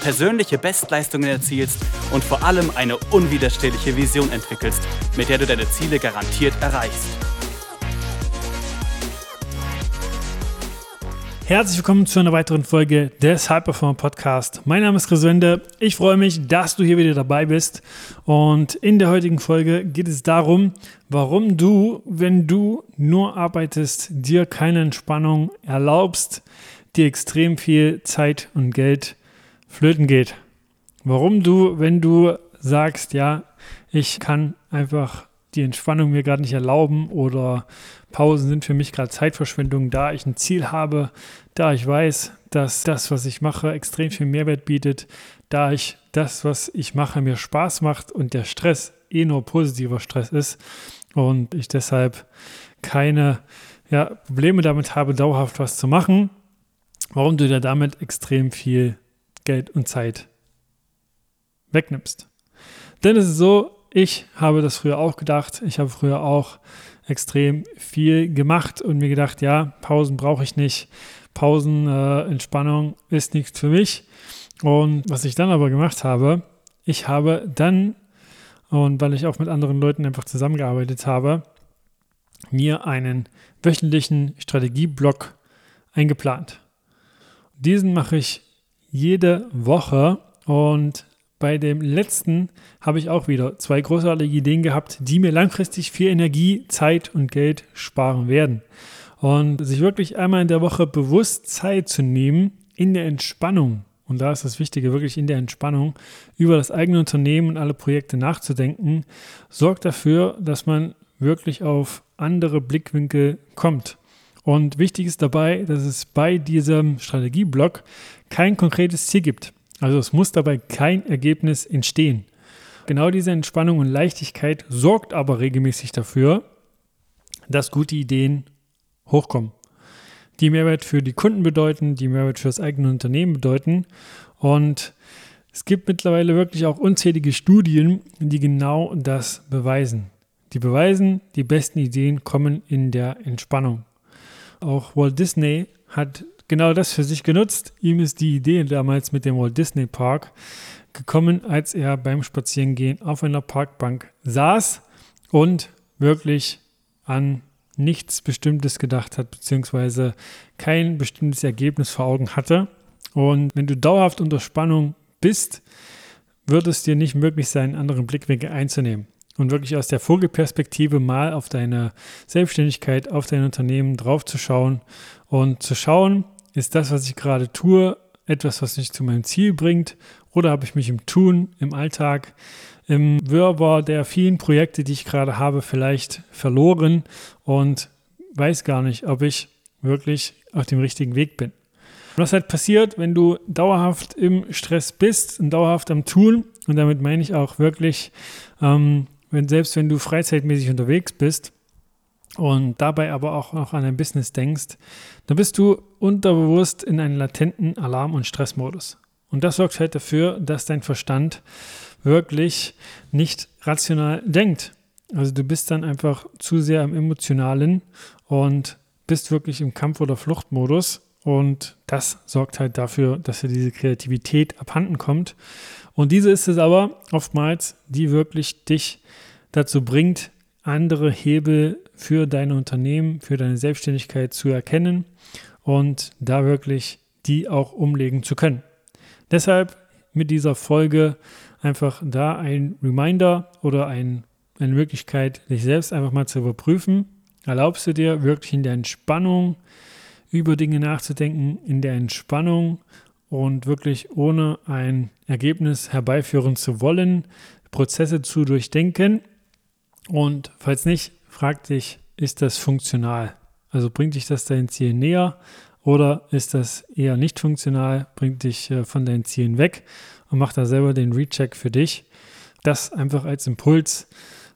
persönliche Bestleistungen erzielst und vor allem eine unwiderstehliche Vision entwickelst, mit der du deine Ziele garantiert erreichst. Herzlich willkommen zu einer weiteren Folge des Hyperform Podcast. Mein Name ist Chris Wende. Ich freue mich, dass du hier wieder dabei bist. Und in der heutigen Folge geht es darum, warum du, wenn du nur arbeitest, dir keine Entspannung erlaubst, dir extrem viel Zeit und Geld flöten geht. Warum du, wenn du sagst, ja, ich kann einfach die Entspannung mir gerade nicht erlauben oder Pausen sind für mich gerade Zeitverschwendung, da ich ein Ziel habe, da ich weiß, dass das, was ich mache, extrem viel Mehrwert bietet, da ich das, was ich mache, mir Spaß macht und der Stress eh nur positiver Stress ist und ich deshalb keine ja, Probleme damit habe, dauerhaft was zu machen, warum du dir damit extrem viel Geld und Zeit wegnimmst. Denn es ist so, ich habe das früher auch gedacht. Ich habe früher auch extrem viel gemacht und mir gedacht, ja, Pausen brauche ich nicht. Pausen, äh, Entspannung ist nichts für mich. Und was ich dann aber gemacht habe, ich habe dann, und weil ich auch mit anderen Leuten einfach zusammengearbeitet habe, mir einen wöchentlichen Strategieblock eingeplant. Diesen mache ich jede Woche und bei dem letzten habe ich auch wieder zwei großartige Ideen gehabt, die mir langfristig viel Energie, Zeit und Geld sparen werden. Und sich wirklich einmal in der Woche bewusst Zeit zu nehmen in der Entspannung. Und da ist das Wichtige, wirklich in der Entspannung über das eigene Unternehmen und alle Projekte nachzudenken, sorgt dafür, dass man wirklich auf andere Blickwinkel kommt. Und wichtig ist dabei, dass es bei diesem Strategieblock kein konkretes Ziel gibt. Also es muss dabei kein Ergebnis entstehen. Genau diese Entspannung und Leichtigkeit sorgt aber regelmäßig dafür, dass gute Ideen hochkommen. Die Mehrwert für die Kunden bedeuten, die Mehrwert für das eigene Unternehmen bedeuten. Und es gibt mittlerweile wirklich auch unzählige Studien, die genau das beweisen. Die beweisen, die besten Ideen kommen in der Entspannung. Auch Walt Disney hat genau das für sich genutzt. Ihm ist die Idee damals mit dem Walt Disney Park gekommen, als er beim Spazierengehen auf einer Parkbank saß und wirklich an nichts Bestimmtes gedacht hat, beziehungsweise kein bestimmtes Ergebnis vor Augen hatte. Und wenn du dauerhaft unter Spannung bist, wird es dir nicht möglich sein, einen anderen Blickwinkel einzunehmen und wirklich aus der Vogelperspektive mal auf deine Selbstständigkeit, auf dein Unternehmen draufzuschauen und zu schauen, ist das, was ich gerade tue, etwas, was mich zu meinem Ziel bringt? Oder habe ich mich im Tun, im Alltag, im Wirrwarr der vielen Projekte, die ich gerade habe, vielleicht verloren und weiß gar nicht, ob ich wirklich auf dem richtigen Weg bin? Was halt passiert, wenn du dauerhaft im Stress bist und dauerhaft am Tun, und damit meine ich auch wirklich, ähm, wenn, selbst wenn du freizeitmäßig unterwegs bist, und dabei aber auch noch an dein Business denkst, dann bist du unterbewusst in einem latenten Alarm- und Stressmodus. Und das sorgt halt dafür, dass dein Verstand wirklich nicht rational denkt. Also du bist dann einfach zu sehr im emotionalen und bist wirklich im Kampf- oder Fluchtmodus. Und das sorgt halt dafür, dass dir diese Kreativität abhanden kommt. Und diese ist es aber oftmals, die wirklich dich dazu bringt, andere Hebel für dein Unternehmen, für deine Selbstständigkeit zu erkennen und da wirklich die auch umlegen zu können. Deshalb mit dieser Folge einfach da ein Reminder oder ein, eine Möglichkeit, dich selbst einfach mal zu überprüfen. Erlaubst du dir wirklich in der Entspannung über Dinge nachzudenken, in der Entspannung und wirklich ohne ein Ergebnis herbeiführen zu wollen, Prozesse zu durchdenken und falls nicht, frag dich, ist das funktional? Also bringt dich das dein Ziel näher oder ist das eher nicht funktional, bringt dich äh, von deinen Zielen weg und mach da selber den Recheck für dich. Das einfach als Impuls,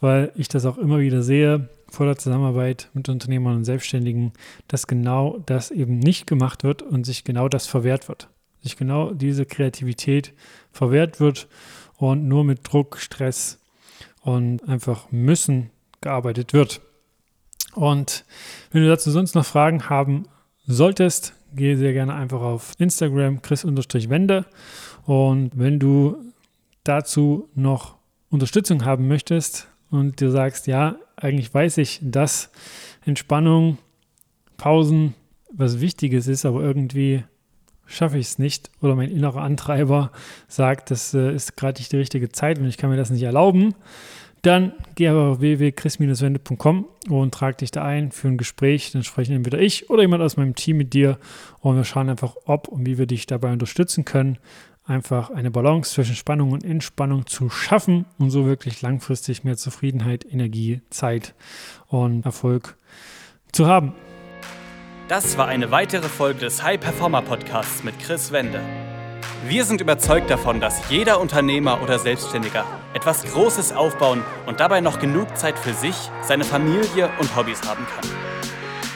weil ich das auch immer wieder sehe, vor der Zusammenarbeit mit Unternehmern und Selbstständigen, dass genau das eben nicht gemacht wird und sich genau das verwehrt wird. Sich genau diese Kreativität verwehrt wird und nur mit Druck, Stress und einfach müssen gearbeitet wird. Und wenn du dazu sonst noch Fragen haben solltest, gehe sehr gerne einfach auf Instagram chris-wende und wenn du dazu noch Unterstützung haben möchtest und dir sagst, ja, eigentlich weiß ich, dass Entspannung, Pausen was Wichtiges ist, aber irgendwie schaffe ich es nicht. Oder mein innerer Antreiber sagt, das äh, ist gerade nicht die richtige Zeit und ich kann mir das nicht erlauben, dann geh aber auf www.chris-wende.com und trag dich da ein für ein Gespräch. Dann sprechen entweder ich oder jemand aus meinem Team mit dir und wir schauen einfach, ob und wie wir dich dabei unterstützen können, einfach eine Balance zwischen Spannung und Entspannung zu schaffen und so wirklich langfristig mehr Zufriedenheit, Energie, Zeit und Erfolg zu haben. Das war eine weitere Folge des High Performer Podcasts mit Chris Wende. Wir sind überzeugt davon, dass jeder Unternehmer oder Selbstständiger etwas Großes aufbauen und dabei noch genug Zeit für sich, seine Familie und Hobbys haben kann.